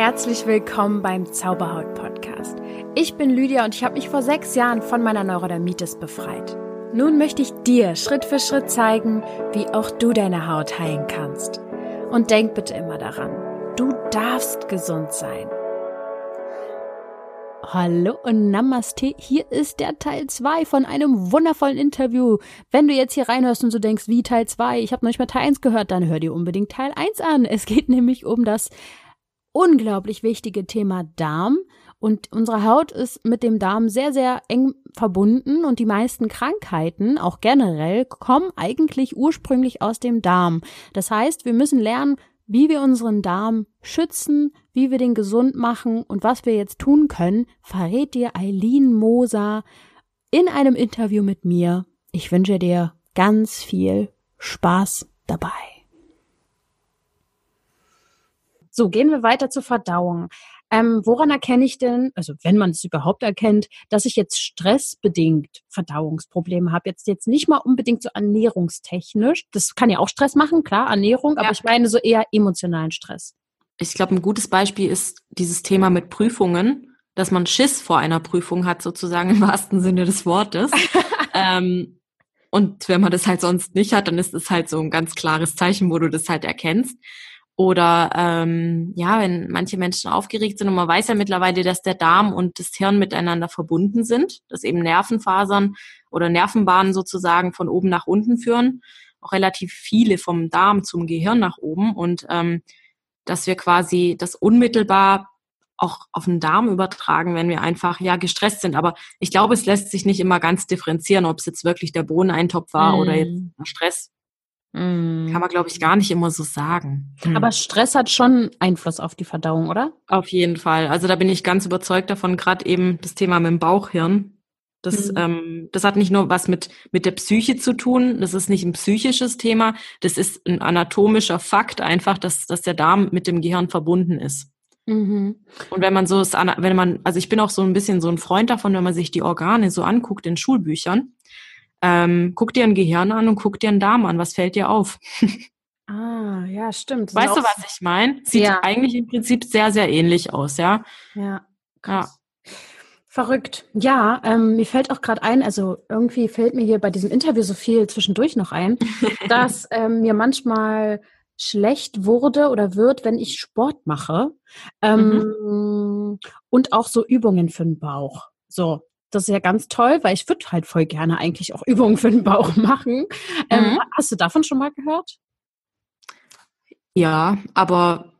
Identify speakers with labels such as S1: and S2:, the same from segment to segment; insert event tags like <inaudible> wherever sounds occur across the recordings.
S1: Herzlich willkommen beim Zauberhaut Podcast. Ich bin Lydia und ich habe mich vor sechs Jahren von meiner Neurodermitis befreit. Nun möchte ich dir Schritt für Schritt zeigen, wie auch du deine Haut heilen kannst. Und denk bitte immer daran, du darfst gesund sein. Hallo und Namaste. Hier ist der Teil 2 von einem wundervollen Interview. Wenn du jetzt hier reinhörst und so denkst, wie Teil 2, ich habe noch nicht mal Teil 1 gehört, dann hör dir unbedingt Teil 1 an. Es geht <laughs> nämlich um das unglaublich wichtige Thema Darm. Und unsere Haut ist mit dem Darm sehr, sehr eng verbunden und die meisten Krankheiten, auch generell, kommen eigentlich ursprünglich aus dem Darm. Das heißt, wir müssen lernen, wie wir unseren Darm schützen, wie wir den gesund machen und was wir jetzt tun können, verrät dir Eileen Moser in einem Interview mit mir. Ich wünsche dir ganz viel Spaß dabei. So, gehen wir weiter zur Verdauung. Ähm, woran erkenne ich denn, also wenn man es überhaupt erkennt, dass ich jetzt stressbedingt Verdauungsprobleme habe? Jetzt jetzt nicht mal unbedingt so ernährungstechnisch. Das kann ja auch Stress machen, klar, Ernährung, ja. aber ich meine so eher emotionalen Stress.
S2: Ich glaube, ein gutes Beispiel ist dieses Thema mit Prüfungen, dass man Schiss vor einer Prüfung hat, sozusagen im wahrsten Sinne des Wortes. <laughs> ähm, und wenn man das halt sonst nicht hat, dann ist es halt so ein ganz klares Zeichen, wo du das halt erkennst. Oder ähm, ja, wenn manche Menschen aufgeregt sind und man weiß ja mittlerweile, dass der Darm und das Hirn miteinander verbunden sind, dass eben Nervenfasern oder Nervenbahnen sozusagen von oben nach unten führen, auch relativ viele vom Darm zum Gehirn nach oben und ähm, dass wir quasi das unmittelbar auch auf den Darm übertragen, wenn wir einfach ja gestresst sind. Aber ich glaube, es lässt sich nicht immer ganz differenzieren, ob es jetzt wirklich der Bohneneintopf war mm. oder jetzt mhm. Kann man, glaube ich, gar nicht immer so sagen.
S1: Hm. Aber Stress hat schon Einfluss auf die Verdauung, oder?
S2: Auf jeden Fall. Also da bin ich ganz überzeugt davon, gerade eben das Thema mit dem Bauchhirn. Das, mhm. ähm, das hat nicht nur was mit, mit der Psyche zu tun, das ist nicht ein psychisches Thema, das ist ein anatomischer Fakt einfach, dass, dass der Darm mit dem Gehirn verbunden ist. Mhm. Und wenn man so, wenn man, also ich bin auch so ein bisschen so ein Freund davon, wenn man sich die Organe so anguckt in Schulbüchern, ähm, guck dir ein Gehirn an und guck dir einen Darm an. Was fällt dir auf?
S1: ah, ja, stimmt.
S2: Weißt du, was ich meine? Sieht ja. eigentlich im Prinzip sehr, sehr ähnlich aus, ja?
S1: Ja. Krass. Ja. Verrückt. Ja, ähm, mir fällt auch gerade ein, also irgendwie fällt mir hier bei diesem Interview so viel zwischendurch noch ein, <laughs> dass ähm, mir manchmal schlecht wurde oder wird, wenn ich Sport mache ähm, mhm. und auch so Übungen für den Bauch. So, das ist ja ganz toll, weil ich würde halt voll gerne eigentlich auch Übungen für den Bauch <laughs> machen. Ähm, mhm. Ähm, hast du davon schon mal gehört?
S2: Ja, aber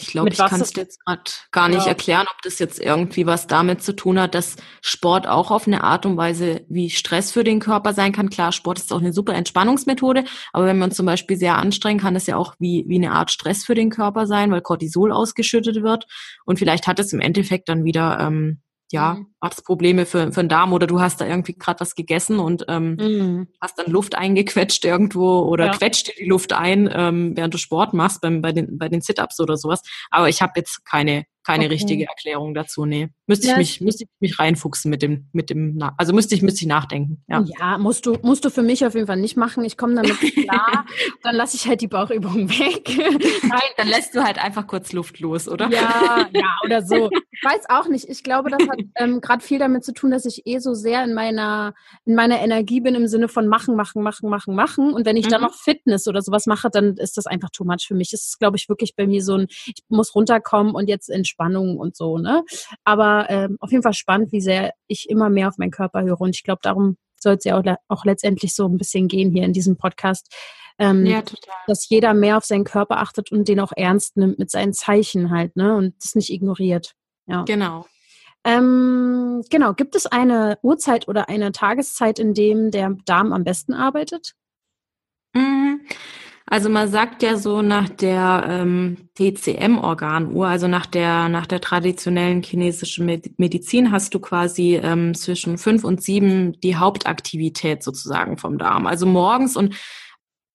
S2: ich glaube, ich kann es jetzt gerade gar nicht ja. erklären, ob das jetzt irgendwie was damit zu tun hat, dass Sport auch auf eine Art und Weise wie Stress für den Körper sein kann. Klar, Sport ist auch eine super Entspannungsmethode, aber wenn man zum Beispiel sehr anstrengt, kann es ja auch wie, wie eine Art Stress für den Körper sein, weil Cortisol ausgeschüttet wird. Und vielleicht hat es im Endeffekt dann wieder ähm, ja, mhm. Probleme für, für den Darm oder du hast da irgendwie gerade was gegessen und ähm, mhm. hast dann Luft eingequetscht irgendwo oder ja. quetscht dir die Luft ein, ähm, während du Sport machst beim, bei den, bei den Sit-Ups oder sowas. Aber ich habe jetzt keine keine okay. richtige Erklärung dazu. Nee. Müsste ja, ich mich, müsste ich mich reinfuchsen mit dem, mit dem, also müsste ich, müsste ich nachdenken. Ja.
S1: ja, musst du, musst du für mich auf jeden Fall nicht machen. Ich komme damit klar. <laughs> dann lasse ich halt die Bauchübung weg. <laughs>
S2: Nein, dann lässt du halt einfach kurz Luft los, oder?
S1: Ja, ja, oder so. <laughs> Ich weiß auch nicht. Ich glaube, das hat ähm, gerade viel damit zu tun, dass ich eh so sehr in meiner, in meiner Energie bin im Sinne von machen, machen, machen, machen, machen. Und wenn ich mhm. dann noch Fitness oder sowas mache, dann ist das einfach too much für mich. Es ist, glaube ich, wirklich bei mir so ein, ich muss runterkommen und jetzt entspannen Entspannung und so, ne? Aber ähm, auf jeden Fall spannend, wie sehr ich immer mehr auf meinen Körper höre. Und ich glaube, darum soll es ja auch, auch letztendlich so ein bisschen gehen hier in diesem Podcast. Ähm, ja, total. Dass jeder mehr auf seinen Körper achtet und den auch ernst nimmt mit seinen Zeichen halt, ne? Und das nicht ignoriert. Ja.
S2: Genau.
S1: Ähm, genau. Gibt es eine Uhrzeit oder eine Tageszeit, in dem der Darm am besten arbeitet?
S2: Mhm. Also man sagt ja so nach der ähm, TCM-Organuhr, also nach der nach der traditionellen chinesischen Medizin, hast du quasi ähm, zwischen fünf und sieben die Hauptaktivität sozusagen vom Darm. Also morgens und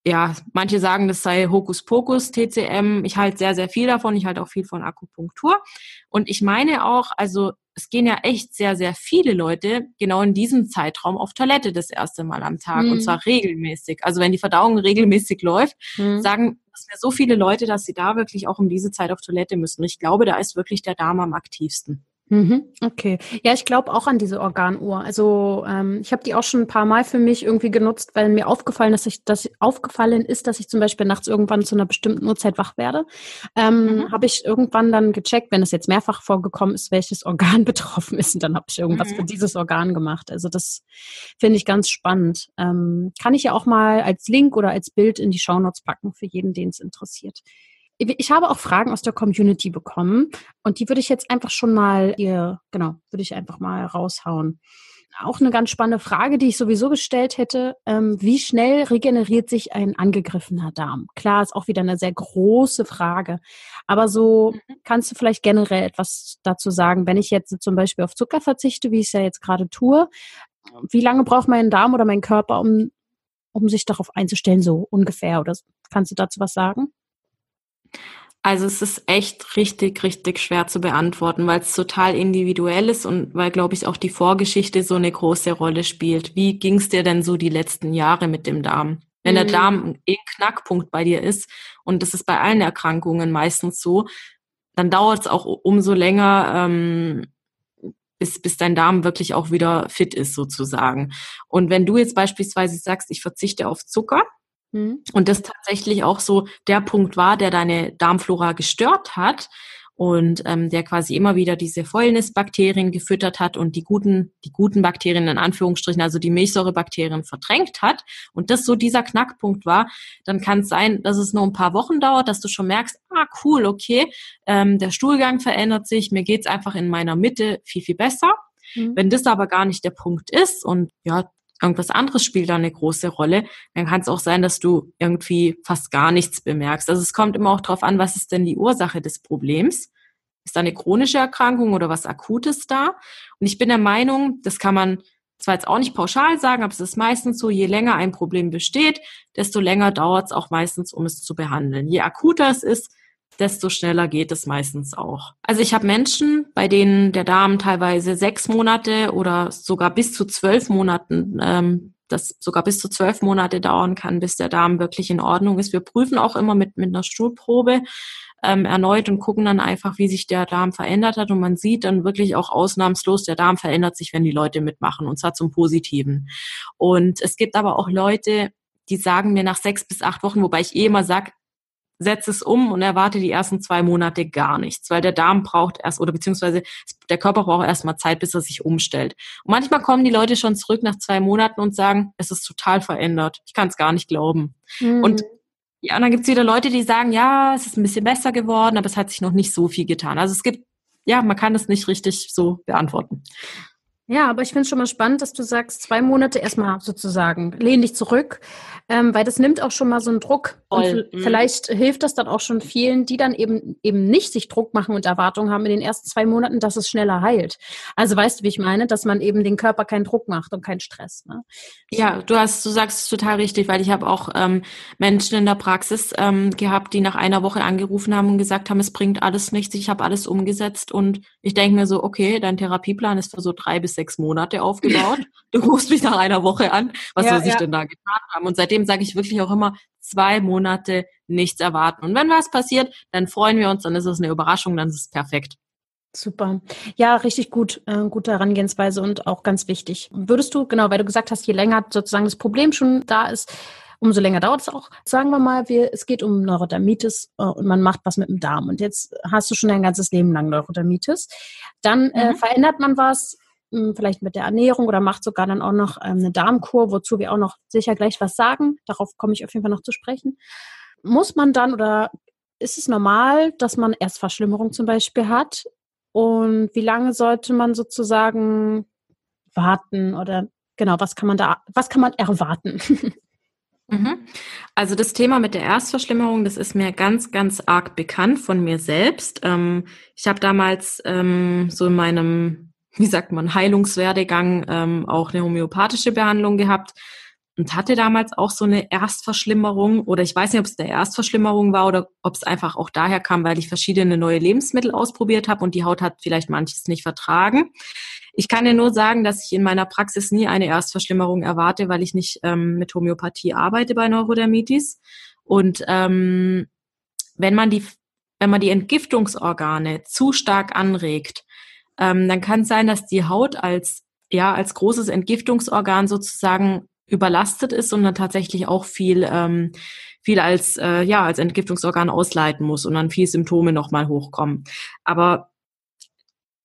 S2: ja, manche sagen, das sei Hokuspokus, TCM. Ich halte sehr, sehr viel davon. Ich halte auch viel von Akupunktur. Und ich meine auch, also es gehen ja echt sehr, sehr viele Leute genau in diesem Zeitraum auf Toilette das erste Mal am Tag mhm. und zwar regelmäßig. Also wenn die Verdauung regelmäßig läuft, mhm. sagen dass wir so viele Leute, dass sie da wirklich auch um diese Zeit auf Toilette müssen. Ich glaube, da ist wirklich der Darm am aktivsten.
S1: Mhm, okay. Ja, ich glaube auch an diese Organuhr. Also ähm, ich habe die auch schon ein paar Mal für mich irgendwie genutzt, weil mir aufgefallen ist, dass ich, dass aufgefallen ist, dass ich zum Beispiel nachts irgendwann zu einer bestimmten Uhrzeit wach werde. Ähm, mhm. Habe ich irgendwann dann gecheckt, wenn es jetzt mehrfach vorgekommen ist, welches Organ <laughs> betroffen ist, und dann habe ich irgendwas mhm. für dieses Organ gemacht. Also das finde ich ganz spannend. Ähm, kann ich ja auch mal als Link oder als Bild in die Shownotes packen für jeden, den es interessiert. Ich habe auch Fragen aus der Community bekommen und die würde ich jetzt einfach schon mal hier, genau, würde ich einfach mal raushauen. Auch eine ganz spannende Frage, die ich sowieso gestellt hätte. Ähm, wie schnell regeneriert sich ein angegriffener Darm? Klar, ist auch wieder eine sehr große Frage. Aber so mhm. kannst du vielleicht generell etwas dazu sagen, wenn ich jetzt zum Beispiel auf Zucker verzichte, wie ich es ja jetzt gerade tue, wie lange braucht mein Darm oder mein Körper, um, um sich darauf einzustellen, so ungefähr? Oder kannst du dazu was sagen?
S2: Also es ist echt richtig, richtig schwer zu beantworten, weil es total individuell ist und weil, glaube ich, auch die Vorgeschichte so eine große Rolle spielt. Wie ging es dir denn so die letzten Jahre mit dem Darm? Wenn der mhm. Darm ein Knackpunkt bei dir ist, und das ist bei allen Erkrankungen meistens so, dann dauert es auch umso länger, ähm, bis, bis dein Darm wirklich auch wieder fit ist sozusagen. Und wenn du jetzt beispielsweise sagst, ich verzichte auf Zucker, Mhm. Und das tatsächlich auch so der Punkt war, der deine Darmflora gestört hat und ähm, der quasi immer wieder diese Fäulnisbakterien gefüttert hat und die guten, die guten Bakterien in Anführungsstrichen, also die Milchsäurebakterien verdrängt hat und das so dieser Knackpunkt war, dann kann es sein, dass es nur ein paar Wochen dauert, dass du schon merkst, ah cool, okay, ähm, der Stuhlgang verändert sich, mir geht's einfach in meiner Mitte viel, viel besser. Mhm. Wenn das aber gar nicht der Punkt ist und ja, irgendwas anderes spielt da eine große Rolle, dann kann es auch sein, dass du irgendwie fast gar nichts bemerkst. Also es kommt immer auch darauf an, was ist denn die Ursache des Problems? Ist da eine chronische Erkrankung oder was Akutes da? Und ich bin der Meinung, das kann man zwar jetzt auch nicht pauschal sagen, aber es ist meistens so, je länger ein Problem besteht, desto länger dauert es auch meistens, um es zu behandeln. Je akuter es ist, desto schneller geht es meistens auch. Also ich habe Menschen, bei denen der Darm teilweise sechs Monate oder sogar bis zu zwölf Monaten, ähm, das sogar bis zu zwölf Monate dauern kann, bis der Darm wirklich in Ordnung ist. Wir prüfen auch immer mit, mit einer Stuhlprobe ähm, erneut und gucken dann einfach, wie sich der Darm verändert hat. Und man sieht dann wirklich auch ausnahmslos, der Darm verändert sich, wenn die Leute mitmachen, und zwar zum Positiven. Und es gibt aber auch Leute, die sagen mir nach sechs bis acht Wochen, wobei ich eh immer sage, setze es um und erwarte die ersten zwei Monate gar nichts, weil der Darm braucht erst oder beziehungsweise der Körper braucht erstmal Zeit, bis er sich umstellt. Und manchmal kommen die Leute schon zurück nach zwei Monaten und sagen, es ist total verändert. Ich kann es gar nicht glauben. Mhm. Und ja, und dann gibt es wieder Leute, die sagen, ja, es ist ein bisschen besser geworden, aber es hat sich noch nicht so viel getan. Also es gibt, ja, man kann es nicht richtig so beantworten.
S1: Ja, aber ich finde es schon mal spannend, dass du sagst, zwei Monate erstmal sozusagen, lehn dich zurück, ähm, weil das nimmt auch schon mal so einen Druck. Voll. Und mhm. vielleicht hilft das dann auch schon vielen, die dann eben eben nicht sich Druck machen und Erwartungen haben in den ersten zwei Monaten, dass es schneller heilt. Also weißt du, wie ich meine, dass man eben den Körper keinen Druck macht und keinen Stress. Ne?
S2: Ja, du hast, du sagst es total richtig, weil ich habe auch ähm, Menschen in der Praxis ähm, gehabt, die nach einer Woche angerufen haben und gesagt haben, es bringt alles nichts, ich habe alles umgesetzt und ich denke mir so, okay, dein Therapieplan ist für so drei bis sechs Monate aufgebaut. <laughs> Du rufst mich nach einer Woche an, was ja, soll sich ja. denn da getan haben? Und seitdem sage ich wirklich auch immer, zwei Monate nichts erwarten. Und wenn was passiert, dann freuen wir uns, dann ist es eine Überraschung, dann ist es perfekt.
S1: Super. Ja, richtig gut. Äh, gute Herangehensweise und auch ganz wichtig. Würdest du, genau, weil du gesagt hast, je länger sozusagen das Problem schon da ist, umso länger dauert es auch. Sagen wir mal, wir, es geht um Neurodermitis äh, und man macht was mit dem Darm. Und jetzt hast du schon dein ganzes Leben lang Neurodermitis. Dann äh, mhm. verändert man was, vielleicht mit der Ernährung oder macht sogar dann auch noch ähm, eine Darmkur, wozu wir auch noch sicher gleich was sagen. Darauf komme ich auf jeden Fall noch zu sprechen. Muss man dann oder ist es normal, dass man Erstverschlimmerung zum Beispiel hat? Und wie lange sollte man sozusagen warten oder genau, was kann man da, was kann man erwarten? <laughs>
S2: Mhm. Also das Thema mit der Erstverschlimmerung, das ist mir ganz, ganz arg bekannt von mir selbst. Ähm, ich habe damals ähm, so in meinem wie sagt man, Heilungswerdegang ähm, auch eine homöopathische Behandlung gehabt und hatte damals auch so eine Erstverschlimmerung oder ich weiß nicht, ob es eine Erstverschlimmerung war oder ob es einfach auch daher kam, weil ich verschiedene neue Lebensmittel ausprobiert habe und die Haut hat vielleicht manches nicht vertragen. Ich kann dir nur sagen, dass ich in meiner Praxis nie eine Erstverschlimmerung erwarte, weil ich nicht ähm, mit Homöopathie arbeite bei Neurodermitis. Und ähm, wenn man die, wenn man die Entgiftungsorgane zu stark anregt, ähm, dann kann es sein, dass die Haut als ja als großes Entgiftungsorgan sozusagen überlastet ist und dann tatsächlich auch viel ähm, viel als äh, ja als Entgiftungsorgan ausleiten muss und dann viel Symptome nochmal hochkommen. Aber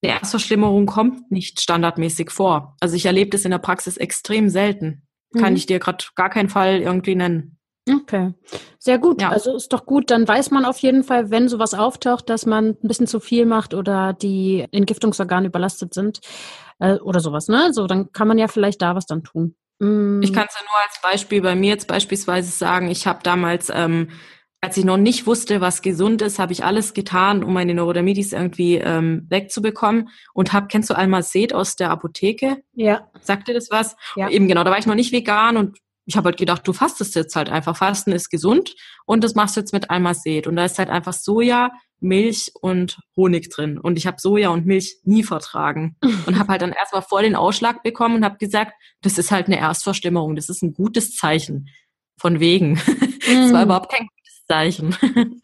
S2: eine Erstverschlimmerung kommt nicht standardmäßig vor. Also ich erlebe das in der Praxis extrem selten. Kann mhm. ich dir gerade gar keinen Fall irgendwie nennen.
S1: Okay, sehr gut. Ja. Also ist doch gut. Dann weiß man auf jeden Fall, wenn sowas auftaucht, dass man ein bisschen zu viel macht oder die Entgiftungsorgane überlastet sind äh, oder sowas. Ne, so dann kann man ja vielleicht da was dann tun.
S2: Mm. Ich kann es ja nur als Beispiel bei mir jetzt beispielsweise sagen. Ich habe damals ähm, als ich noch nicht wusste, was gesund ist, habe ich alles getan, um meine Neurodermitis irgendwie ähm, wegzubekommen und habe, kennst du Almazet aus der Apotheke?
S1: Ja.
S2: Sagt dir das was? Ja. Eben genau, da war ich noch nicht vegan und ich habe halt gedacht, du fastest jetzt halt einfach. Fasten ist gesund und das machst du jetzt mit Almazet. Und da ist halt einfach Soja, Milch und Honig drin. Und ich habe Soja und Milch nie vertragen. und habe halt dann erstmal voll den Ausschlag bekommen und habe gesagt, das ist halt eine Erstverstümmerung. Das ist ein gutes Zeichen. Von wegen. <laughs> Es mm. war überhaupt kein Zeichen.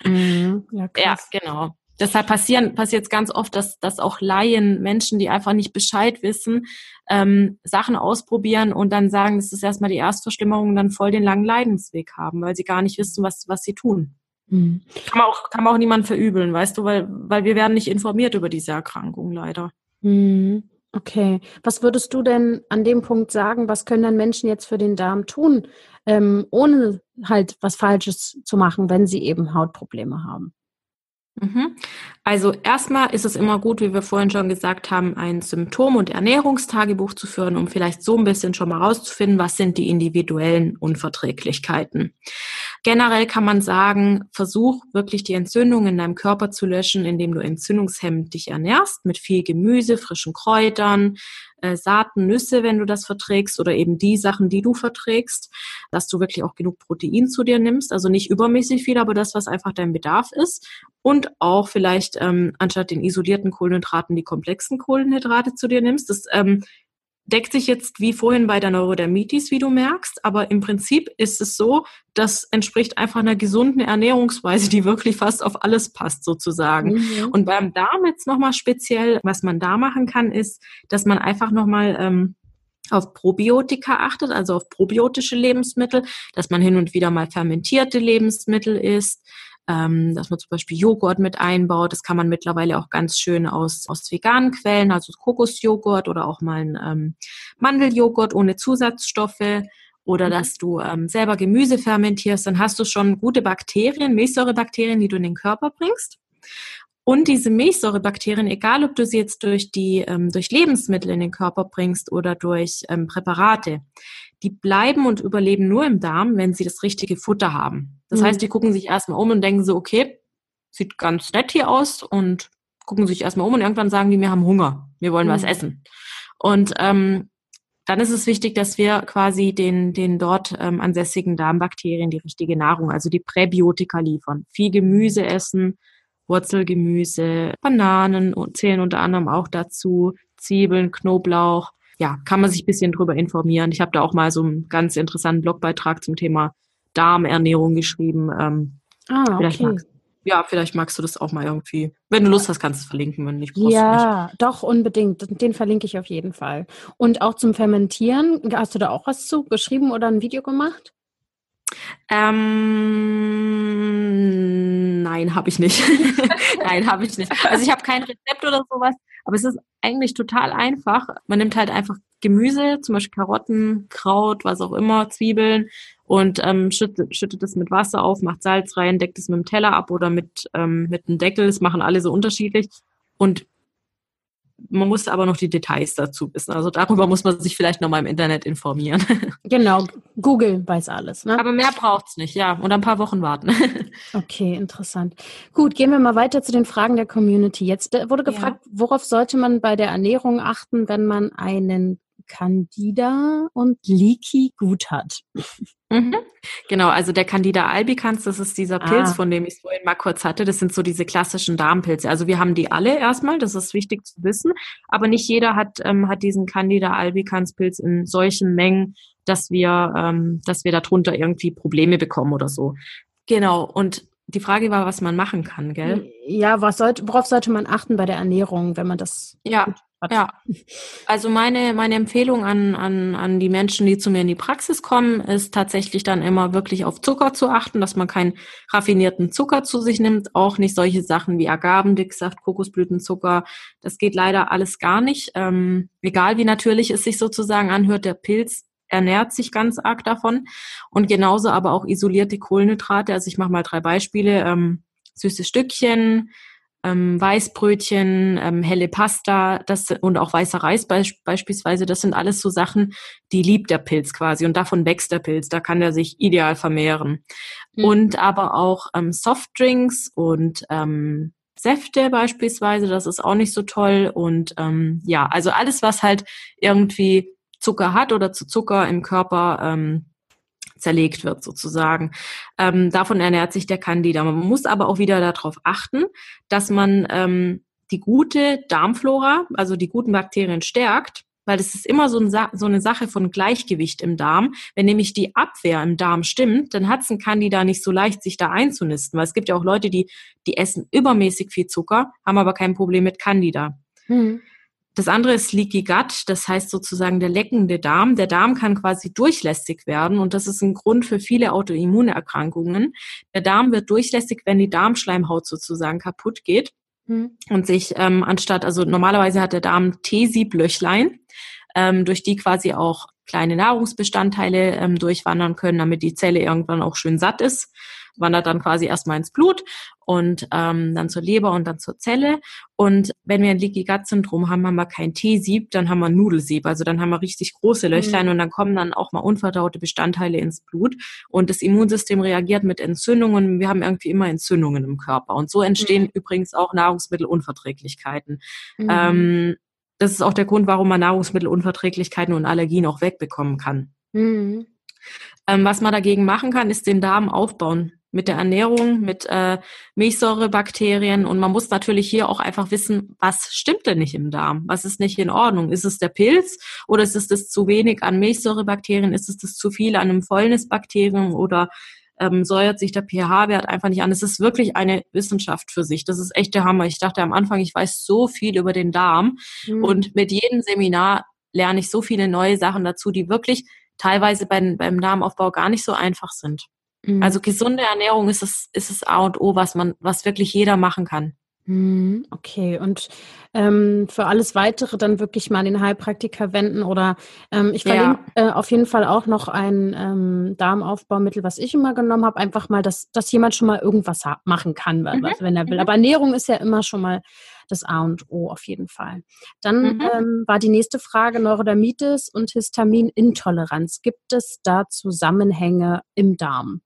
S2: Mhm. Ja, ja, genau. Deshalb passieren passiert es ganz oft, dass, dass auch Laien, Menschen, die einfach nicht Bescheid wissen, ähm, Sachen ausprobieren und dann sagen, das ist erstmal die Erstverschlimmerung und dann voll den langen Leidensweg haben, weil sie gar nicht wissen, was, was sie tun. Mhm. Kann man auch, kann man auch niemand verübeln, weißt du, weil, weil wir werden nicht informiert über diese Erkrankung leider.
S1: Mhm. Okay. Was würdest du denn an dem Punkt sagen, was können denn Menschen jetzt für den Darm tun, ähm, ohne halt was Falsches zu machen, wenn sie eben Hautprobleme haben?
S2: Mhm. Also erstmal ist es immer gut, wie wir vorhin schon gesagt haben, ein Symptom- und Ernährungstagebuch zu führen, um vielleicht so ein bisschen schon mal rauszufinden, was sind die individuellen Unverträglichkeiten. Generell kann man sagen, versuch wirklich die Entzündung in deinem Körper zu löschen, indem du entzündungshemmend dich ernährst, mit viel Gemüse, frischen Kräutern, äh, Saaten, Nüsse, wenn du das verträgst, oder eben die Sachen, die du verträgst, dass du wirklich auch genug Protein zu dir nimmst. Also nicht übermäßig viel, aber das, was einfach dein Bedarf ist. Und auch vielleicht ähm, anstatt den isolierten Kohlenhydraten die komplexen Kohlenhydrate zu dir nimmst. Das ähm, deckt sich jetzt wie vorhin bei der Neurodermitis, wie du merkst, aber im Prinzip ist es so, das entspricht einfach einer gesunden Ernährungsweise, die wirklich fast auf alles passt sozusagen. Mhm. Und beim Darm jetzt nochmal speziell, was man da machen kann, ist, dass man einfach nochmal ähm, auf Probiotika achtet, also auf probiotische Lebensmittel, dass man hin und wieder mal fermentierte Lebensmittel isst, ähm, dass man zum Beispiel Joghurt mit einbaut. Das kann man mittlerweile auch ganz schön aus, aus veganen Quellen, also Kokosjoghurt oder auch mal ein ähm, Mandeljoghurt ohne Zusatzstoffe oder mhm. dass du ähm, selber Gemüse fermentierst, dann hast du schon gute Bakterien, Milchsäurebakterien, die du in den Körper bringst. Und diese Milchsäurebakterien, egal ob du sie jetzt durch die ähm, durch Lebensmittel in den Körper bringst oder durch ähm, Präparate, die bleiben und überleben nur im Darm, wenn sie das richtige Futter haben. Das mhm. heißt, die gucken sich erstmal um und denken so, okay, sieht ganz nett hier aus und gucken sich erstmal um und irgendwann sagen die, wir haben Hunger, wir wollen mhm. was essen. Und ähm, dann ist es wichtig, dass wir quasi den, den dort ähm, ansässigen Darmbakterien die richtige Nahrung, also die Präbiotika liefern. Viel Gemüse essen, Wurzelgemüse, Bananen zählen unter anderem auch dazu, Zwiebeln, Knoblauch, ja, kann man sich ein bisschen drüber informieren. Ich habe da auch mal so einen ganz interessanten Blogbeitrag zum Thema Darmernährung geschrieben. Ähm,
S1: ah, okay.
S2: Magst, ja, vielleicht magst du das auch mal irgendwie. Wenn du Lust hast, kannst du es verlinken, wenn nicht.
S1: Ja, nicht. doch, unbedingt. Den verlinke ich auf jeden Fall. Und auch zum Fermentieren, hast du da auch was zu geschrieben oder ein Video gemacht?
S2: Ähm, nein, habe ich nicht. <laughs> nein, habe ich nicht. Also ich habe kein Rezept oder sowas, aber es ist eigentlich total einfach. Man nimmt halt einfach Gemüse, zum Beispiel Karotten, Kraut, was auch immer, Zwiebeln und ähm, schüttet, schüttet es mit Wasser auf, macht Salz rein, deckt es mit dem Teller ab oder mit, ähm, mit einem Deckel. Das machen alle so unterschiedlich. Und man muss aber noch die Details dazu wissen. Also darüber muss man sich vielleicht nochmal im Internet informieren. <laughs>
S1: Genau, Google weiß alles. Ne?
S2: Aber mehr braucht's nicht, ja. Und ein paar Wochen warten. <laughs>
S1: Okay, interessant. Gut, gehen wir mal weiter zu den Fragen der Community. Jetzt äh, wurde gefragt, ja. worauf sollte man bei der Ernährung achten, wenn man einen Candida und Leaky gut hat.
S2: Mhm. Genau, also der Candida albicans, das ist dieser Pilz, ah. von dem ich es vorhin mal kurz hatte. Das sind so diese klassischen Darmpilze. Also wir haben die alle erstmal, das ist wichtig zu wissen. Aber nicht jeder hat, ähm, hat diesen Candida albicans Pilz in solchen Mengen, dass wir, ähm, dass wir darunter irgendwie Probleme bekommen oder so. Genau, und die Frage war, was man machen kann, gell?
S1: Ja, was sollte, worauf sollte man achten bei der Ernährung, wenn man das
S2: ja. Ja, also meine, meine Empfehlung an, an, an die Menschen, die zu mir in die Praxis kommen, ist tatsächlich dann immer wirklich auf Zucker zu achten, dass man keinen raffinierten Zucker zu sich nimmt, auch nicht solche Sachen wie Agavendicksaft, Kokosblütenzucker. Das geht leider alles gar nicht. Ähm, egal wie natürlich es sich sozusagen anhört, der Pilz ernährt sich ganz arg davon. Und genauso aber auch isolierte Kohlenhydrate. Also ich mache mal drei Beispiele. Ähm, süße Stückchen, ähm, Weißbrötchen, ähm, helle Pasta das, und auch weißer Reis beisp beispielsweise, das sind alles so Sachen, die liebt der Pilz quasi und davon wächst der Pilz, da kann er sich ideal vermehren. Mhm. Und aber auch ähm, Softdrinks und ähm, Säfte beispielsweise, das ist auch nicht so toll. Und ähm, ja, also alles, was halt irgendwie Zucker hat oder zu Zucker im Körper ähm, zerlegt wird sozusagen. Ähm, davon ernährt sich der Candida. Man muss aber auch wieder darauf achten, dass man ähm, die gute Darmflora, also die guten Bakterien stärkt, weil das ist immer so, ein, so, eine Sache von Gleichgewicht im Darm. Wenn nämlich die Abwehr im Darm stimmt, dann hat es ein Candida nicht so leicht, sich da einzunisten, weil es gibt ja auch Leute, die, die essen übermäßig viel Zucker, haben aber kein Problem mit Candida. Hm. Das andere ist Leaky Gut, das heißt sozusagen der leckende Darm. Der Darm kann quasi durchlässig werden und das ist ein Grund für viele Autoimmunerkrankungen. Der Darm wird durchlässig, wenn die Darmschleimhaut sozusagen kaputt geht hm. und sich ähm, anstatt, also normalerweise hat der Darm T-Sieblöchlein, ähm, durch die quasi auch kleine Nahrungsbestandteile ähm, durchwandern können, damit die Zelle irgendwann auch schön satt ist wandert dann quasi erstmal ins Blut und ähm, dann zur Leber und dann zur Zelle. Und wenn wir ein Leaky Gut Syndrom haben, haben wir kein T-Sieb, dann haben wir ein Nudelsieb. Also dann haben wir richtig große Löchlein mhm. und dann kommen dann auch mal unverdaute Bestandteile ins Blut. Und das Immunsystem reagiert mit Entzündungen. Wir haben irgendwie immer Entzündungen im Körper. Und so entstehen mhm. übrigens auch Nahrungsmittelunverträglichkeiten. Mhm. Ähm, das ist auch der Grund, warum man Nahrungsmittelunverträglichkeiten und Allergien auch wegbekommen kann. Mhm. Ähm, was man dagegen machen kann, ist den Darm aufbauen mit der Ernährung, mit äh, Milchsäurebakterien. Und man muss natürlich hier auch einfach wissen, was stimmt denn nicht im Darm? Was ist nicht in Ordnung? Ist es der Pilz oder ist es das zu wenig an Milchsäurebakterien? Ist es das zu viel an einem Fäulnisbakterium oder ähm, säuert sich der pH-Wert einfach nicht an? Es ist wirklich eine Wissenschaft für sich. Das ist echt der Hammer. Ich dachte am Anfang, ich weiß so viel über den Darm mhm. und mit jedem Seminar lerne ich so viele neue Sachen dazu, die wirklich teilweise beim, beim Darmaufbau gar nicht so einfach sind. Mhm. Also gesunde Ernährung ist es, ist es A und O, was man, was wirklich jeder machen kann.
S1: Mhm, okay, und ähm, für alles weitere dann wirklich mal den Heilpraktiker wenden oder ähm, ich verlinke ja. äh, auf jeden Fall auch noch ein ähm, Darmaufbaumittel, was ich immer genommen habe, einfach mal, dass, dass jemand schon mal irgendwas machen kann, mhm. wenn er will. Mhm. Aber Ernährung ist ja immer schon mal das A und O auf jeden Fall. Dann mhm. ähm, war die nächste Frage Neurodermitis und Histaminintoleranz. Gibt es da Zusammenhänge im Darm?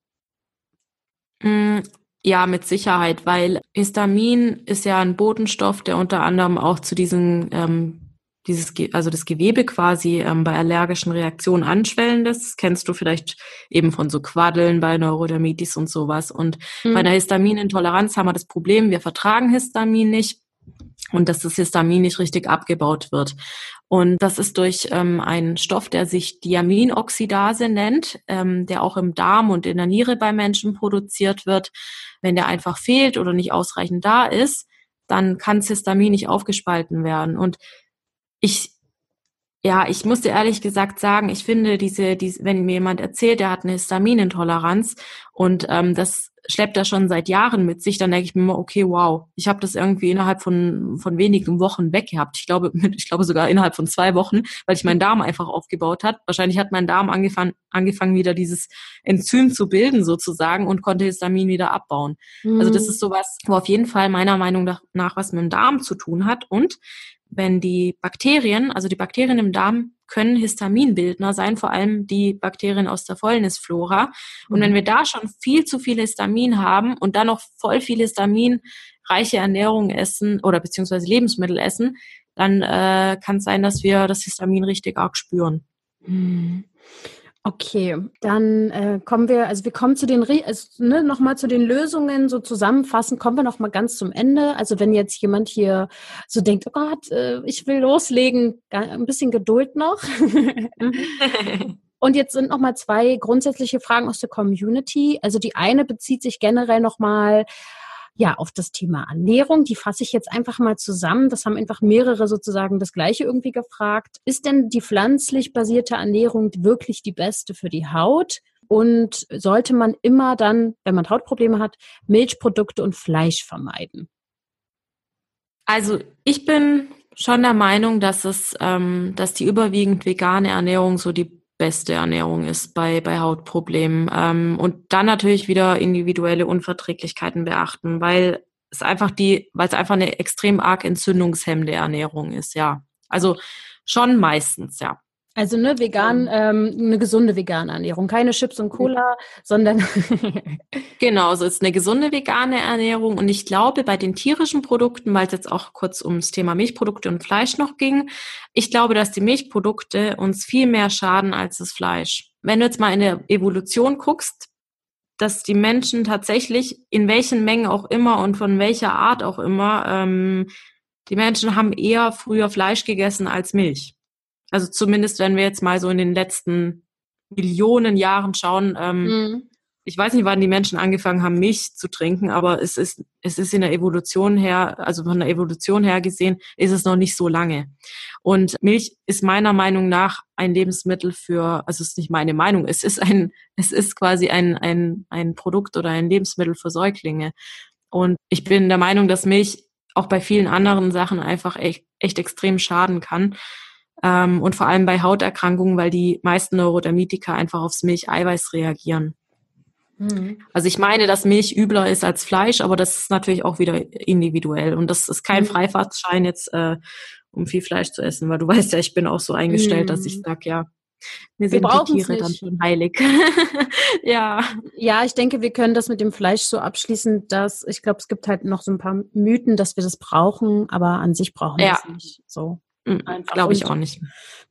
S2: Ja, mit Sicherheit, weil Histamin ist ja ein Botenstoff, der unter anderem auch zu diesen ähm, dieses, also das Gewebe quasi ähm, bei allergischen Reaktionen anschwellen lässt. Das kennst du vielleicht eben von so Quaddeln bei Neurodermitis und sowas. Und mhm. bei einer Histaminintoleranz haben wir das Problem, wir vertragen Histamin nicht und dass das Histamin nicht richtig abgebaut wird. Und das ist durch ähm, einen Stoff, der sich Diaminoxidase nennt, ähm, der auch im Darm und in der Niere bei Menschen produziert wird. Wenn der einfach fehlt oder nicht ausreichend da ist, dann kann Histamin nicht aufgespalten werden. Und ich ja, ich muss dir ehrlich gesagt sagen, ich finde diese, diese wenn mir jemand erzählt, der hat eine Histaminintoleranz und ähm, das schleppt er schon seit Jahren mit sich, dann denke ich mir immer, okay, wow, ich habe das irgendwie innerhalb von, von wenigen Wochen weg gehabt. Ich glaube, <laughs> ich glaube sogar innerhalb von zwei Wochen, weil ich meinen Darm einfach aufgebaut hat. Wahrscheinlich hat mein Darm angefangen, angefangen wieder dieses Enzym zu bilden sozusagen und konnte Histamin wieder abbauen. Mhm. Also das mhm. ist sowas, wo auf jeden Fall meiner Meinung nach was mit dem Darm zu tun hat. Und wenn die Bakterien, also die Bakterien im Darm können Histaminbildner sein, vor allem die Bakterien aus der Fäulnisflora. Und wenn mhm. wir da schon viel zu viel Histamin haben und dann noch voll viel Histamin reiche Ernährung essen oder beziehungsweise Lebensmittel essen, dann äh, kann es sein, dass wir das Histamin richtig arg spüren.
S1: Mhm. Okay, dann äh, kommen wir, also wir kommen zu den, also, ne, nochmal zu den Lösungen, so zusammenfassen, kommen wir nochmal ganz zum Ende. Also wenn jetzt jemand hier so denkt, oh Gott, äh, ich will loslegen, ein bisschen Geduld noch. <laughs> Und jetzt sind nochmal zwei grundsätzliche Fragen aus der Community. Also die eine bezieht sich generell nochmal ja, auf das Thema Ernährung. Die fasse ich jetzt einfach mal zusammen. Das haben einfach mehrere sozusagen das Gleiche irgendwie gefragt. Ist denn die pflanzlich basierte Ernährung wirklich die beste für die Haut? Und sollte man immer dann, wenn man Hautprobleme hat, Milchprodukte und Fleisch vermeiden?
S2: Also ich bin schon der Meinung, dass es, ähm, dass die überwiegend vegane Ernährung so die beste Ernährung ist bei, bei Hautproblemen. Ähm, und dann natürlich wieder individuelle Unverträglichkeiten beachten, weil es einfach die, weil es einfach eine extrem arg entzündungshemmende Ernährung ist, ja. Also schon meistens, ja.
S1: Also ne, vegan, ähm, eine gesunde vegane Ernährung, keine Chips und Cola, sondern <laughs>
S2: genau, so ist eine gesunde vegane Ernährung. Und ich glaube, bei den tierischen Produkten, weil es jetzt auch kurz ums Thema Milchprodukte und Fleisch noch ging, ich glaube, dass die Milchprodukte uns viel mehr schaden als das Fleisch. Wenn du jetzt mal in der Evolution guckst, dass die Menschen tatsächlich in welchen Mengen auch immer und von welcher Art auch immer, ähm, die Menschen haben eher früher Fleisch gegessen als Milch. Also zumindest, wenn wir jetzt mal so in den letzten Millionen Jahren schauen, ähm, mhm. ich weiß nicht, wann die Menschen angefangen haben, Milch zu trinken, aber es ist, es ist in der Evolution her, also von der Evolution her gesehen, ist es noch nicht so lange. Und Milch ist meiner Meinung nach ein Lebensmittel für, also es ist nicht meine Meinung, es ist ein, es ist quasi ein, ein, ein Produkt oder ein Lebensmittel für Säuglinge. Und ich bin der Meinung, dass Milch auch bei vielen anderen Sachen einfach echt, echt extrem schaden kann. Ähm, und vor allem bei Hauterkrankungen, weil die meisten Neurodermitiker einfach aufs Milcheiweiß reagieren. Mhm. Also ich meine, dass Milch übler ist als Fleisch, aber das ist natürlich auch wieder individuell. Und das ist kein mhm. Freifahrtschein jetzt, äh, um viel Fleisch zu essen, weil du <laughs> weißt ja, ich bin auch so eingestellt, mhm. dass ich mhm. sag, ja, mir sind die Tiere dann schon heilig. <laughs>
S1: ja. Ja, ich denke, wir können das mit dem Fleisch so abschließen, dass ich glaube, es gibt halt noch so ein paar Mythen, dass wir das brauchen, aber an sich brauchen wir es nicht so.
S2: Mhm, Glaube ich auch nicht.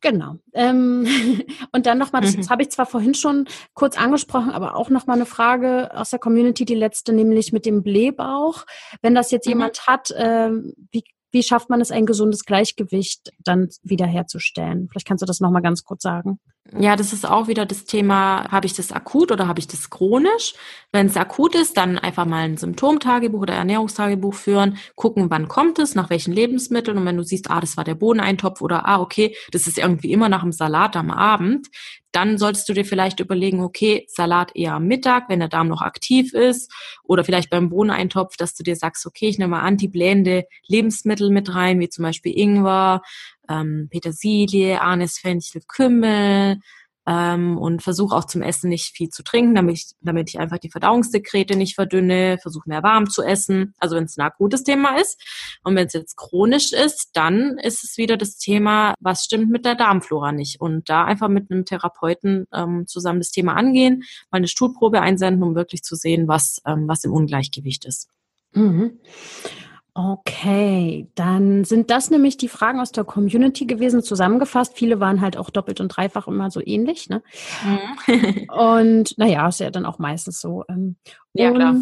S1: Genau. Ähm, <laughs> und dann nochmal, das, mhm. das habe ich zwar vorhin schon kurz angesprochen, aber auch nochmal eine Frage aus der Community, die letzte, nämlich mit dem Blähbauch. Wenn das jetzt mhm. jemand hat, äh, wie, wie schafft man es, ein gesundes Gleichgewicht dann wiederherzustellen? Vielleicht kannst du das nochmal ganz kurz sagen.
S2: Ja, das ist auch wieder das Thema, habe ich das akut oder habe ich das chronisch? Wenn es akut ist, dann einfach mal ein Symptomtagebuch oder Ernährungstagebuch führen, gucken, wann kommt es, nach welchen Lebensmitteln und wenn du siehst, ah, das war der Bohneneintopf oder ah, okay, das ist irgendwie immer nach dem Salat am Abend, dann solltest du dir vielleicht überlegen, okay, Salat eher am Mittag, wenn der Darm noch aktiv ist. Oder vielleicht beim Bohneneintopf, dass du dir sagst, okay, ich nehme mal antiblähende Lebensmittel mit rein, wie zum Beispiel Ingwer, ähm, Petersilie, Anis, Fenchel, Kümmel ähm, und versuche auch zum Essen nicht viel zu trinken, damit ich, damit ich einfach die Verdauungssekrete nicht verdünne, versuche mehr warm zu essen, also wenn es ein akutes Thema ist. Und wenn es jetzt chronisch ist, dann ist es wieder das Thema, was stimmt mit der Darmflora nicht. Und da einfach mit einem Therapeuten ähm, zusammen das Thema angehen, mal eine Stuhlprobe einsenden, um wirklich zu sehen, was, ähm, was im Ungleichgewicht ist.
S1: Mhm. Okay, dann sind das nämlich die Fragen aus der Community gewesen, zusammengefasst. Viele waren halt auch doppelt und dreifach immer so ähnlich. Ne? Mhm. und naja, ist ja dann auch meistens so. Ähm, ja, klar.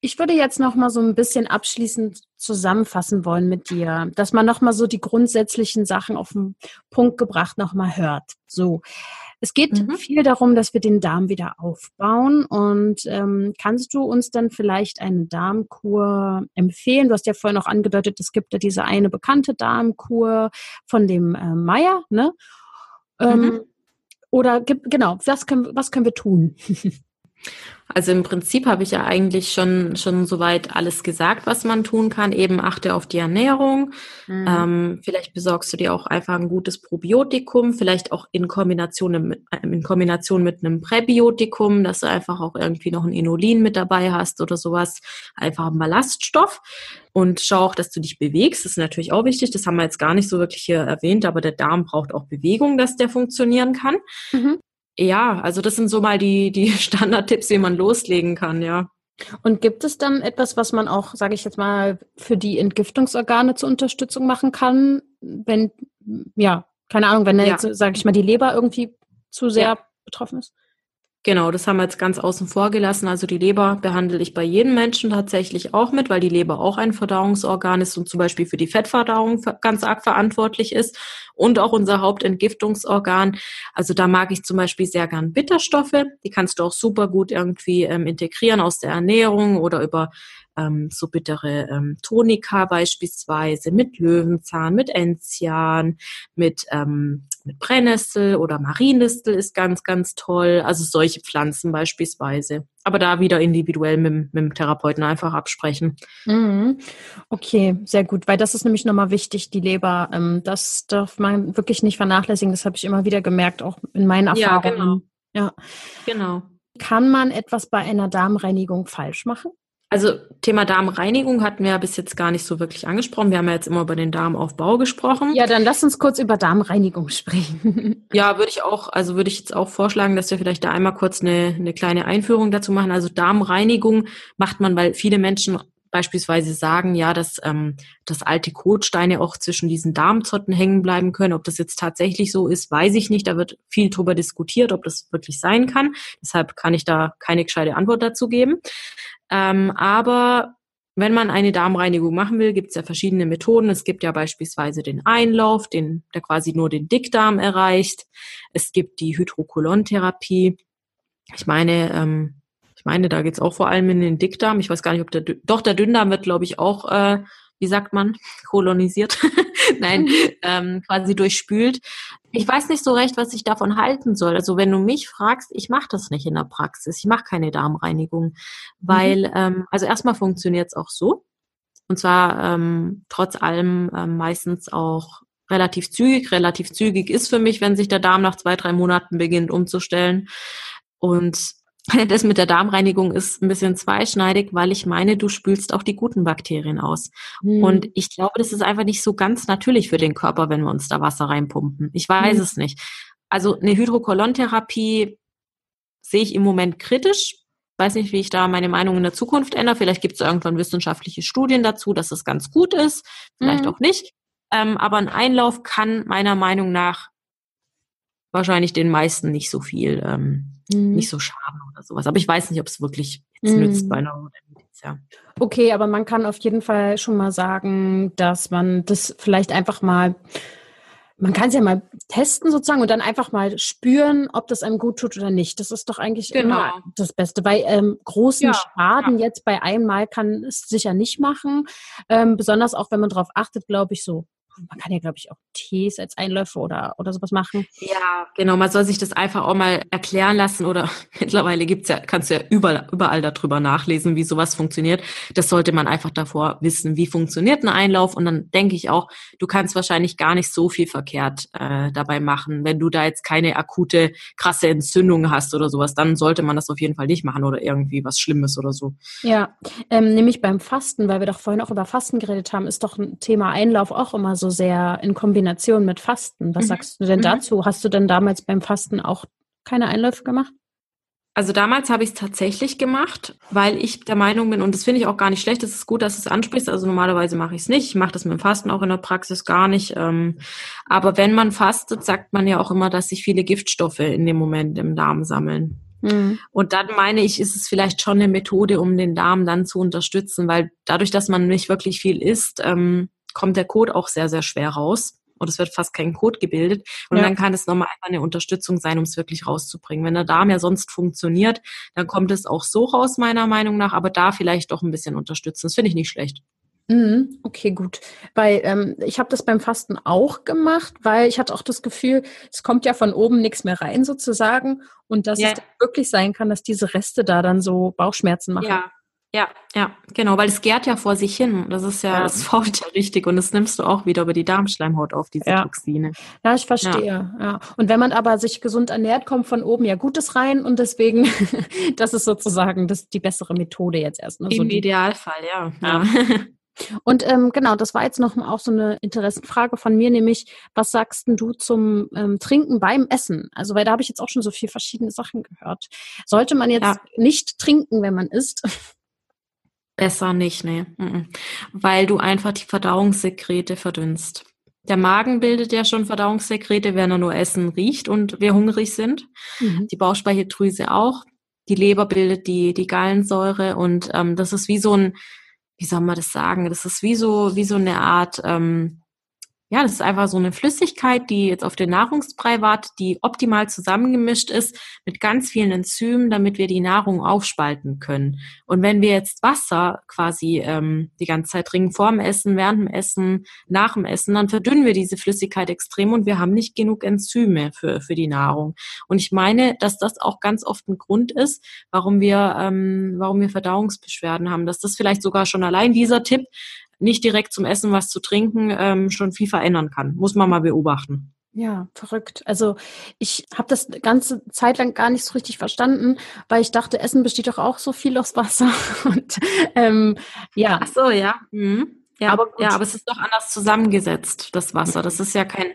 S1: Ich würde jetzt noch mal so ein bisschen abschließend zusammenfassen wollen mit dir, dass man noch mal so die grundsätzlichen Sachen auf den Punkt gebracht noch mal hört. So, es geht mhm. viel darum, dass wir den Darm wieder aufbauen. Und ähm, kannst du uns dann vielleicht eine Darmkur empfehlen? Du hast ja vorhin noch angedeutet, es gibt ja diese eine bekannte Darmkur von dem äh, Meier, ne? Ähm, mhm. Oder genau, was können, was können wir tun? <laughs>
S2: Also im Prinzip habe ich ja eigentlich schon, schon soweit alles gesagt, was man tun kann. Eben achte auf die Ernährung. Mhm. Ähm, vielleicht besorgst du dir auch einfach ein gutes Probiotikum, vielleicht auch in Kombination, mit, äh, in Kombination mit einem Präbiotikum, dass du einfach auch irgendwie noch ein Inulin mit dabei hast oder sowas. Einfach ein Ballaststoff. Und schau auch, dass du dich bewegst. Das ist natürlich auch wichtig. Das haben wir jetzt gar nicht so wirklich hier erwähnt, aber der Darm braucht auch Bewegung, dass der funktionieren kann. Mhm ja, also das sind so mal die, die <laughs> Standardtipps, wie man loslegen kann, ja.
S1: Und gibt es dann etwas, was man auch, sage ich jetzt mal, für die Entgiftungsorgane zur Unterstützung machen kann, wenn, ja, keine Ahnung, wenn ja. jetzt, sage ich mal, die Leber irgendwie zu sehr ja. betroffen ist?
S2: Genau, das haben wir jetzt ganz außen vor gelassen. Also die Leber behandle ich bei jedem Menschen tatsächlich auch mit, weil die Leber auch ein Verdauungsorgan ist und zum Beispiel für die Fettverdauung ganz arg verantwortlich ist und auch unser Hauptentgiftungsorgan. Also da mag ich zum Beispiel sehr gern Bitterstoffe. Die kannst du auch super gut irgendwie ähm, integrieren aus der Ernährung oder über ähm, so bittere ähm, Tonika beispielsweise mit Löwenzahn, mit Enzian, mit, ähm, mit Brennnessel oder Mariendistel ist ganz, ganz toll. Also solche Pflanzen beispielsweise. Aber da wieder individuell mit, mit dem Therapeuten einfach absprechen.
S1: Mhm. Okay, sehr gut, weil das ist nämlich nochmal wichtig, die Leber. Ähm, das darf man wirklich nicht vernachlässigen. Das habe ich immer wieder gemerkt, auch in meinen Erfahrungen. Ja, genau.
S2: Ja, genau.
S1: Kann man etwas bei einer Darmreinigung falsch machen?
S2: Also Thema Darmreinigung hatten wir ja bis jetzt gar nicht so wirklich angesprochen. Wir haben ja jetzt immer über den Darmaufbau gesprochen.
S1: Ja, dann lass uns kurz über Darmreinigung sprechen. <laughs>
S2: ja, würde ich auch, also würde ich jetzt auch vorschlagen, dass wir vielleicht da einmal kurz eine, eine kleine Einführung dazu machen. Also Darmreinigung macht man, weil viele Menschen beispielsweise sagen, ja, dass, ähm, dass alte Kotsteine auch zwischen diesen Darmzotten hängen bleiben können. Ob das jetzt tatsächlich so ist, weiß ich nicht. Da wird viel drüber diskutiert, ob das wirklich sein kann. Deshalb kann ich da keine gescheite Antwort dazu geben. Ähm, aber wenn man eine Darmreinigung machen will, gibt es ja verschiedene Methoden. Es gibt ja beispielsweise den Einlauf, den, der quasi nur den Dickdarm erreicht. Es gibt die Hydrokolontherapie. Ich meine, ähm, ich meine, da geht's auch vor allem in den Dickdarm. Ich weiß gar nicht, ob der, doch der Dünndarm wird, glaube ich, auch, äh, wie sagt man, kolonisiert. <laughs> Nein, mhm. ähm, quasi durchspült. Ich weiß nicht so recht, was ich davon halten soll. Also wenn du mich fragst, ich mache das nicht in der Praxis. Ich mache keine Darmreinigung, weil mhm. ähm, also erstmal funktioniert es auch so und zwar ähm, trotz allem ähm, meistens auch relativ zügig. Relativ zügig ist für mich, wenn sich der Darm nach zwei drei Monaten beginnt umzustellen und <laughs> das mit der Darmreinigung ist ein bisschen zweischneidig, weil ich meine, du spülst auch die guten Bakterien aus. Mhm. Und ich glaube, das ist einfach nicht so ganz natürlich für den Körper, wenn wir uns da Wasser reinpumpen. Ich weiß mhm. es nicht. Also eine Hydrokolontherapie sehe ich im Moment kritisch. Weiß nicht, wie ich da meine Meinung in der Zukunft ändere. Vielleicht gibt es irgendwann wissenschaftliche Studien dazu, dass es ganz gut ist. Vielleicht mhm. auch nicht. Ähm, aber ein Einlauf kann meiner Meinung nach wahrscheinlich den meisten nicht so viel ähm, mhm. nicht so schaden oder sowas. Aber ich weiß nicht, ob es wirklich jetzt mhm. nützt bei einer Neurodermitis, ja.
S1: Okay, aber man kann auf jeden Fall schon mal sagen, dass man das vielleicht einfach mal man kann es ja mal testen sozusagen und dann einfach mal spüren, ob das einem gut tut oder nicht. Das ist doch eigentlich genau. immer das Beste. Bei ähm, großen ja, Schaden ja. jetzt bei einmal kann es sicher nicht machen. Ähm, besonders auch, wenn man darauf achtet, glaube ich, so man kann ja, glaube ich, auch Tees als Einläufe oder, oder sowas machen.
S2: Ja, genau. Man soll sich das einfach auch mal erklären lassen oder <laughs> mittlerweile gibt's ja, kannst du ja überall, überall darüber nachlesen, wie sowas funktioniert. Das sollte man einfach davor wissen, wie funktioniert ein Einlauf. Und dann denke ich auch, du kannst wahrscheinlich gar nicht so viel verkehrt äh, dabei machen. Wenn du da jetzt keine akute, krasse Entzündung hast oder sowas, dann sollte man das auf jeden Fall nicht machen oder irgendwie was Schlimmes oder so.
S1: Ja, ähm, nämlich beim Fasten, weil wir doch vorhin auch über Fasten geredet haben, ist doch ein Thema Einlauf auch immer so sehr in Kombination mit Fasten. Was mhm. sagst du denn mhm. dazu? Hast du denn damals beim Fasten auch keine Einläufe gemacht?
S2: Also damals habe ich es tatsächlich gemacht, weil ich der Meinung bin, und das finde ich auch gar nicht schlecht, es ist gut, dass du es ansprichst. Also normalerweise mache ich es nicht. Ich mache das mit dem Fasten auch in der Praxis gar nicht. Ähm, aber wenn man fastet, sagt man ja auch immer, dass sich viele Giftstoffe in dem Moment im Darm sammeln. Mhm. Und dann meine ich, ist es vielleicht schon eine Methode, um den Darm dann zu unterstützen, weil dadurch, dass man nicht wirklich viel isst, ähm, kommt der Code auch sehr, sehr schwer raus. Oder es wird fast kein Code gebildet. Und ja. dann kann es nochmal einfach eine Unterstützung sein, um es wirklich rauszubringen. Wenn der Darm ja sonst funktioniert, dann kommt es auch so raus, meiner Meinung nach. Aber da vielleicht doch ein bisschen unterstützen. Das finde ich nicht schlecht.
S1: Mhm, okay, gut. Weil ähm, ich habe das beim Fasten auch gemacht, weil ich hatte auch das Gefühl, es kommt ja von oben nichts mehr rein sozusagen und dass ja. es wirklich sein kann, dass diese Reste da dann so Bauchschmerzen machen.
S2: Ja, ja, ja, genau, weil es gärt ja vor sich hin. Das ist ja, ja. das fault <laughs> ja richtig und das nimmst du auch wieder über die Darmschleimhaut auf, diese ja. Toxine.
S1: Ja, ich verstehe. Ja. ja. Und wenn man aber sich gesund ernährt, kommt von oben ja Gutes rein und deswegen, <laughs> das ist sozusagen das, die bessere Methode jetzt erstmal.
S2: Im so Idealfall, ja. ja.
S1: Und ähm, genau, das war jetzt noch auch so eine Interessenfrage von mir, nämlich, was sagst du zum ähm, Trinken beim Essen? Also, weil da habe ich jetzt auch schon so viel verschiedene Sachen gehört. Sollte man jetzt ja. nicht trinken, wenn man isst? <laughs>
S2: Besser nicht, nee. Weil du einfach die Verdauungssekrete verdünnst. Der Magen bildet ja schon Verdauungssekrete, wenn er nur Essen riecht und wir hungrig sind. Mhm. Die Bauchspeicheldrüse auch. Die Leber bildet die, die Gallensäure und ähm, das ist wie so ein, wie soll man das sagen? Das ist wie so, wie so eine Art ähm, ja, das ist einfach so eine Flüssigkeit, die jetzt auf den Nahrungsbrei wartet, die optimal zusammengemischt ist mit ganz vielen Enzymen, damit wir die Nahrung aufspalten können. Und wenn wir jetzt Wasser quasi ähm, die ganze Zeit trinken, vor dem Essen, während dem Essen, nach dem Essen, dann verdünnen wir diese Flüssigkeit extrem und wir haben nicht genug Enzyme für, für die Nahrung. Und ich meine, dass das auch ganz oft ein Grund ist, warum wir, ähm, warum wir Verdauungsbeschwerden haben. Dass das vielleicht sogar schon allein dieser Tipp nicht direkt zum Essen was zu trinken ähm, schon viel verändern kann. Muss man mal beobachten.
S1: Ja, verrückt. Also ich habe das ganze Zeit lang gar nicht so richtig verstanden, weil ich dachte, Essen besteht doch auch so viel aus Wasser. <laughs> Und ähm, ja.
S2: Ach so, ja. Mhm. Ja, aber ja, aber es ist doch anders zusammengesetzt, das Wasser. Das ist ja kein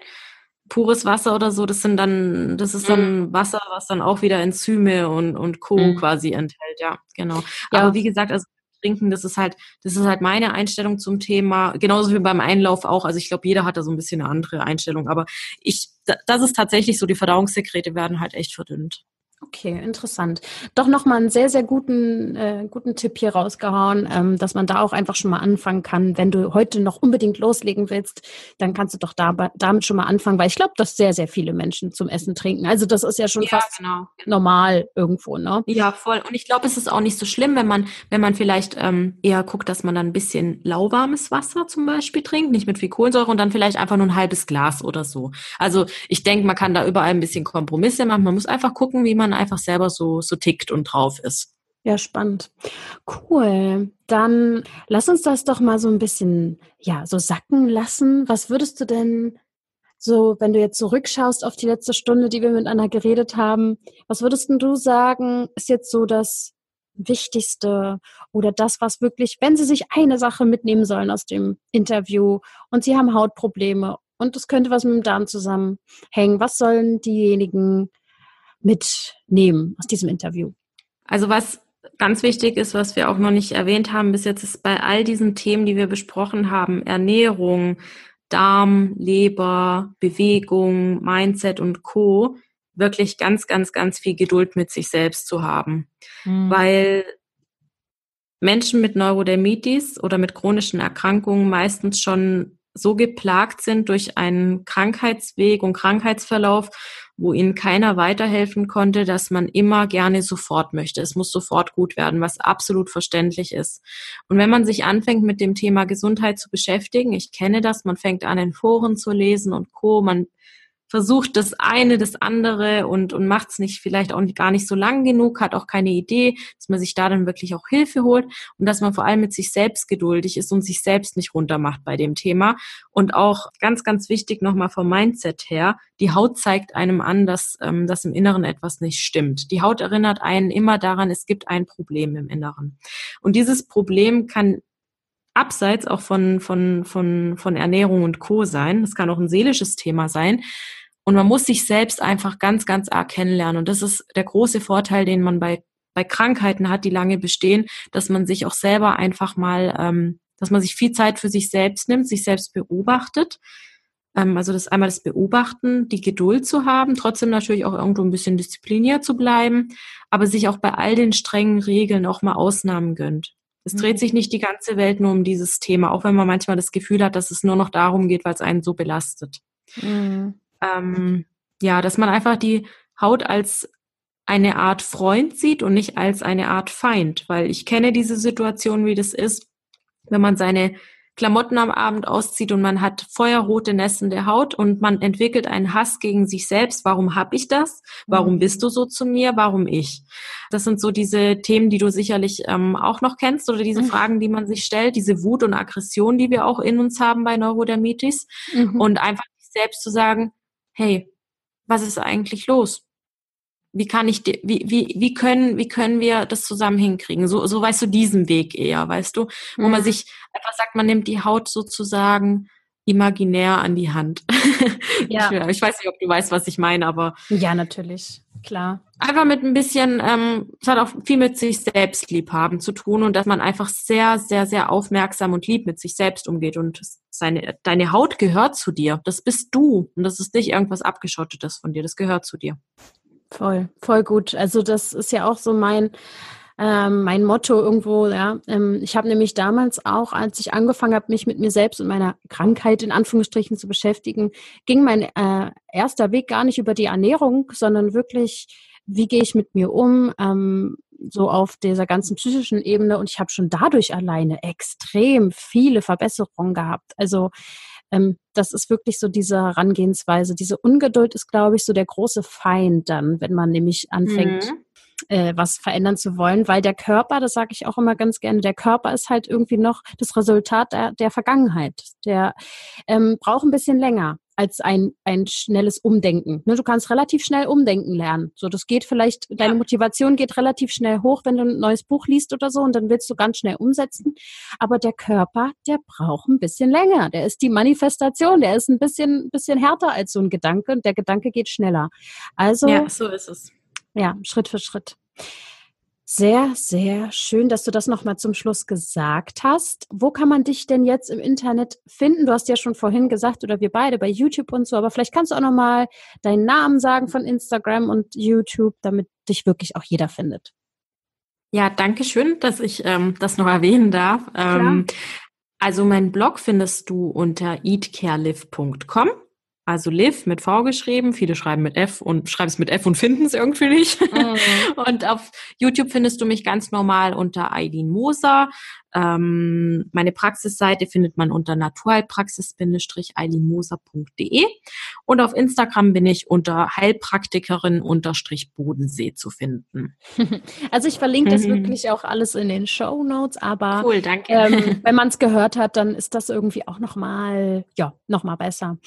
S2: pures Wasser oder so. Das sind dann, das ist dann mhm. Wasser, was dann auch wieder Enzyme und, und Co. Mhm. quasi enthält. Ja, genau. Ja. Aber wie gesagt, also trinken. Das ist halt, das ist halt meine Einstellung zum Thema. Genauso wie beim Einlauf auch. Also ich glaube, jeder hat da so ein bisschen eine andere Einstellung. Aber ich, das ist tatsächlich so, die Verdauungssekrete werden halt echt verdünnt.
S1: Okay, interessant. Doch nochmal einen sehr, sehr guten, äh, guten Tipp hier rausgehauen, ähm, dass man da auch einfach schon mal anfangen kann. Wenn du heute noch unbedingt loslegen willst, dann kannst du doch da, damit schon mal anfangen, weil ich glaube, dass sehr, sehr viele Menschen zum Essen trinken. Also das ist ja schon ja, fast genau. normal irgendwo, ne?
S2: Ja, voll. Und ich glaube, es ist auch nicht so schlimm, wenn man, wenn man vielleicht ähm, eher guckt, dass man dann ein bisschen lauwarmes Wasser zum Beispiel trinkt, nicht mit viel Kohlensäure und dann vielleicht einfach nur ein halbes Glas oder so. Also ich denke, man kann da überall ein bisschen Kompromisse machen. Man muss einfach gucken, wie man einfach selber so, so tickt und drauf ist.
S1: Ja, spannend. Cool. Dann lass uns das doch mal so ein bisschen, ja, so sacken lassen. Was würdest du denn so, wenn du jetzt zurückschaust auf die letzte Stunde, die wir miteinander geredet haben, was würdest du sagen, ist jetzt so das Wichtigste oder das, was wirklich, wenn Sie sich eine Sache mitnehmen sollen aus dem Interview und Sie haben Hautprobleme und es könnte was mit dem Darm zusammenhängen, was sollen diejenigen mitnehmen aus diesem Interview?
S2: Also was ganz wichtig ist, was wir auch noch nicht erwähnt haben bis jetzt, ist bei all diesen Themen, die wir besprochen haben, Ernährung, Darm, Leber, Bewegung, Mindset und Co, wirklich ganz, ganz, ganz viel Geduld mit sich selbst zu haben. Mhm. Weil Menschen mit Neurodermitis oder mit chronischen Erkrankungen meistens schon so geplagt sind durch einen Krankheitsweg und Krankheitsverlauf, wo ihnen keiner weiterhelfen konnte, dass man immer gerne sofort möchte. Es muss sofort gut werden, was absolut verständlich ist. Und wenn man sich anfängt, mit dem Thema Gesundheit zu beschäftigen, ich kenne das, man fängt an, in Foren zu lesen und Co., man versucht das eine, das andere und, und macht es nicht vielleicht auch gar nicht so lang genug, hat auch keine Idee, dass man sich da dann wirklich auch Hilfe holt und dass man vor allem mit sich selbst geduldig ist und sich selbst nicht runtermacht bei dem Thema. Und auch ganz, ganz wichtig nochmal vom Mindset her, die Haut zeigt einem an, dass, ähm, dass im Inneren etwas nicht stimmt. Die Haut erinnert einen immer daran, es gibt ein Problem im Inneren. Und dieses Problem kann abseits auch von, von, von, von Ernährung und Co. sein. Es kann auch ein seelisches Thema sein. Und man muss sich selbst einfach ganz, ganz arg kennenlernen. Und das ist der große Vorteil, den man bei, bei Krankheiten hat, die lange bestehen, dass man sich auch selber einfach mal, ähm, dass man sich viel Zeit für sich selbst nimmt, sich selbst beobachtet. Ähm, also das einmal das Beobachten, die Geduld zu haben, trotzdem natürlich auch irgendwo ein bisschen diszipliniert zu bleiben, aber sich auch bei all den strengen Regeln auch mal Ausnahmen gönnt. Es dreht mhm. sich nicht die ganze Welt nur um dieses Thema, auch wenn man manchmal das Gefühl hat, dass es nur noch darum geht, weil es einen so belastet. Mhm ähm, ja, dass man einfach die Haut als eine Art Freund sieht und nicht als eine Art Feind, weil ich kenne diese Situation, wie das ist, wenn man seine Klamotten am Abend auszieht und man hat feuerrote nässende Haut und man entwickelt einen Hass gegen sich selbst. Warum hab ich das? Warum mhm. bist du so zu mir? Warum ich? Das sind so diese Themen, die du sicherlich ähm, auch noch kennst oder diese mhm. Fragen, die man sich stellt, diese Wut und Aggression, die wir auch in uns haben bei Neurodermitis mhm. und einfach selbst zu sagen, hey, was ist eigentlich los? Wie kann ich, wie, wie, wie können, wie können wir das zusammen hinkriegen? So, so weißt du diesen Weg eher, weißt du, wo mhm. man sich einfach sagt, man nimmt die Haut sozusagen imaginär an die Hand. <laughs> Ja. Ich, ich weiß nicht, ob du weißt, was ich meine, aber.
S1: Ja, natürlich. Klar.
S2: Einfach mit ein bisschen, ähm, es hat auch viel mit sich selbst lieb haben zu tun und dass man einfach sehr, sehr, sehr aufmerksam und lieb mit sich selbst umgeht und seine, deine Haut gehört zu dir. Das bist du und das ist nicht irgendwas abgeschottetes von dir. Das gehört zu dir.
S1: Voll, voll gut. Also das ist ja auch so mein, ähm, mein Motto irgendwo, ja. Ähm, ich habe nämlich damals auch, als ich angefangen habe, mich mit mir selbst und meiner Krankheit in Anführungsstrichen zu beschäftigen, ging mein äh, erster Weg gar nicht über die Ernährung, sondern wirklich, wie gehe ich mit mir um, ähm, so auf dieser ganzen psychischen Ebene. Und ich habe schon dadurch alleine extrem viele Verbesserungen gehabt. Also ähm, das ist wirklich so diese Herangehensweise. Diese Ungeduld ist, glaube ich, so der große Feind dann, wenn man nämlich anfängt, mhm äh, was verändern zu wollen, weil der Körper, das sage ich auch immer ganz gerne, der Körper ist halt irgendwie noch das Resultat der, der Vergangenheit. Der ähm, braucht ein bisschen länger als ein, ein schnelles Umdenken. Ne, du kannst relativ schnell umdenken lernen. So, das geht vielleicht, ja. deine Motivation geht relativ schnell hoch, wenn du ein neues Buch liest oder so und dann willst du ganz schnell umsetzen. Aber der Körper, der braucht ein bisschen länger. Der ist die Manifestation, der ist ein bisschen, bisschen härter als so ein Gedanke und der Gedanke geht schneller. Also.
S2: Ja, so ist es.
S1: Ja, Schritt für Schritt. Sehr, sehr schön, dass du das nochmal zum Schluss gesagt hast. Wo kann man dich denn jetzt im Internet finden? Du hast ja schon vorhin gesagt, oder wir beide bei YouTube und so, aber vielleicht kannst du auch nochmal deinen Namen sagen von Instagram und YouTube, damit dich wirklich auch jeder findet.
S2: Ja, danke schön, dass ich ähm, das noch erwähnen darf. Ähm, also mein Blog findest du unter eatcarelive.com. Also Liv mit V geschrieben, viele schreiben mit F und schreiben es mit F und finden es irgendwie nicht. Mhm. <laughs> und auf YouTube findest du mich ganz normal unter Eileen Moser. Ähm, meine Praxisseite findet man unter naturheilpraxis-eilinmoser.de und auf Instagram bin ich unter Heilpraktikerin-Bodensee zu finden. <laughs>
S1: Also ich verlinke das wirklich auch alles in den Show Notes, aber
S2: cool, danke.
S1: Ähm, <laughs> wenn man es gehört hat, dann ist das irgendwie auch nochmal, ja, nochmal besser.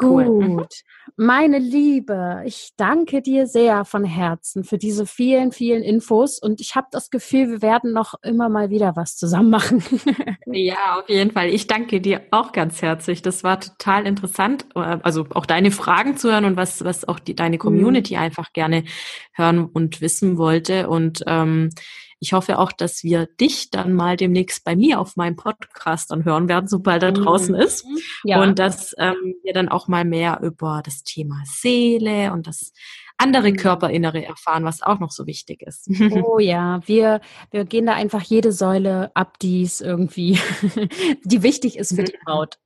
S1: Cool. Gut. Meine Liebe, ich danke dir sehr von Herzen für diese vielen, vielen Infos und ich habe das Gefühl, wir werden noch immer mal wieder was zusammen machen. <laughs>
S2: ja, auf jeden Fall. Ich danke dir auch ganz herzlich. Das war total interessant, also auch deine Fragen zu hören und was, was auch die, deine mhm. Community mhm. einfach gerne hören und wissen wollte und ähm, ich hoffe auch, dass wir dich dann mal demnächst bei mir auf meinem Podcast dann hören werden, sobald er draußen mhm. ist. Ja. Und dass ähm, wir dann auch mal mehr über das Thema Seele und das andere mhm. Körperinnere erfahren, was auch noch so wichtig ist. <laughs>
S1: Oh ja, wir, wir gehen da einfach jede Säule ab, die es irgendwie, <laughs> die wichtig ist für die mhm. Haut.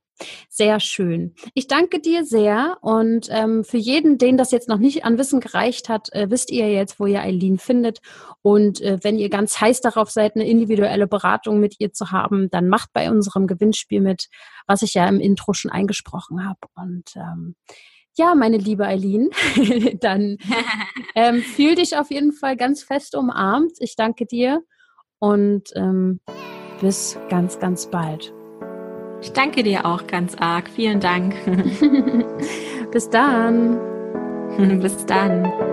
S1: Sehr schön. Ich danke dir sehr und ähm, für jeden, den das jetzt noch nicht an Wissen gereicht hat, äh, wisst ihr jetzt, wo ihr Eileen findet. Und äh, wenn ihr ganz heiß darauf seid, eine individuelle Beratung mit ihr zu haben, dann macht bei unserem Gewinnspiel mit, was ich ja im Intro schon eingesprochen habe. Und ähm, ja, meine liebe Eileen, <laughs> dann <laughs> ähm, fühl dich auf jeden Fall ganz fest umarmt. Ich danke dir und ähm, bis ganz, ganz bald.
S2: Ich danke dir auch ganz arg. Vielen Dank. <laughs>
S1: Bis dann.
S2: Bis dann.